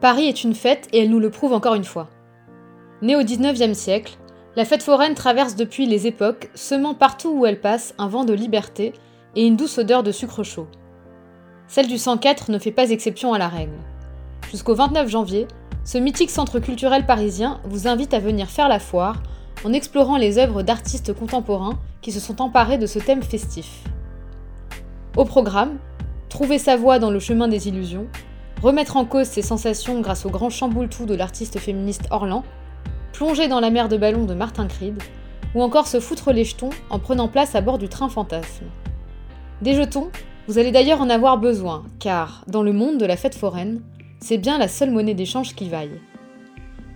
Paris est une fête et elle nous le prouve encore une fois. Née au XIXe siècle, la fête foraine traverse depuis les époques, semant partout où elle passe un vent de liberté et une douce odeur de sucre chaud. Celle du 104 ne fait pas exception à la règle. Jusqu'au 29 janvier, ce mythique centre culturel parisien vous invite à venir faire la foire en explorant les œuvres d'artistes contemporains qui se sont emparés de ce thème festif. Au programme, trouver sa voie dans le chemin des illusions, remettre en cause ses sensations grâce au grand chamboule-tout de l'artiste féministe Orlan, plonger dans la mer de ballon de Martin Creed, ou encore se foutre les jetons en prenant place à bord du train fantasme. Des jetons, vous allez d'ailleurs en avoir besoin, car, dans le monde de la fête foraine, c'est bien la seule monnaie d'échange qui vaille.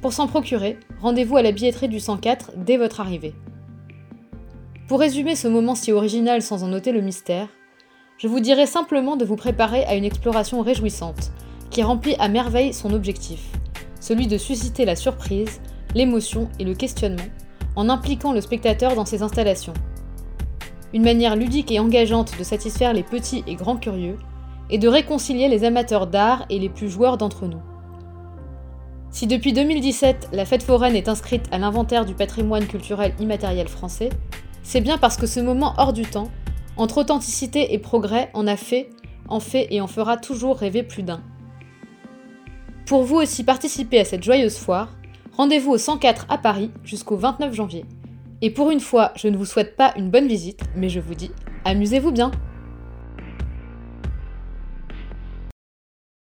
Pour s'en procurer, rendez-vous à la billetterie du 104 dès votre arrivée. Pour résumer ce moment si original sans en noter le mystère, je vous dirai simplement de vous préparer à une exploration réjouissante, qui remplit à merveille son objectif, celui de susciter la surprise, l'émotion et le questionnement, en impliquant le spectateur dans ses installations. Une manière ludique et engageante de satisfaire les petits et grands curieux, et de réconcilier les amateurs d'art et les plus joueurs d'entre nous. Si depuis 2017, la fête foraine est inscrite à l'inventaire du patrimoine culturel immatériel français, c'est bien parce que ce moment hors du temps, entre authenticité et progrès, en a fait, en fait et en fera toujours rêver plus d'un. Pour vous aussi participer à cette joyeuse foire, rendez-vous au 104 à Paris jusqu'au 29 janvier. Et pour une fois, je ne vous souhaite pas une bonne visite, mais je vous dis, amusez-vous bien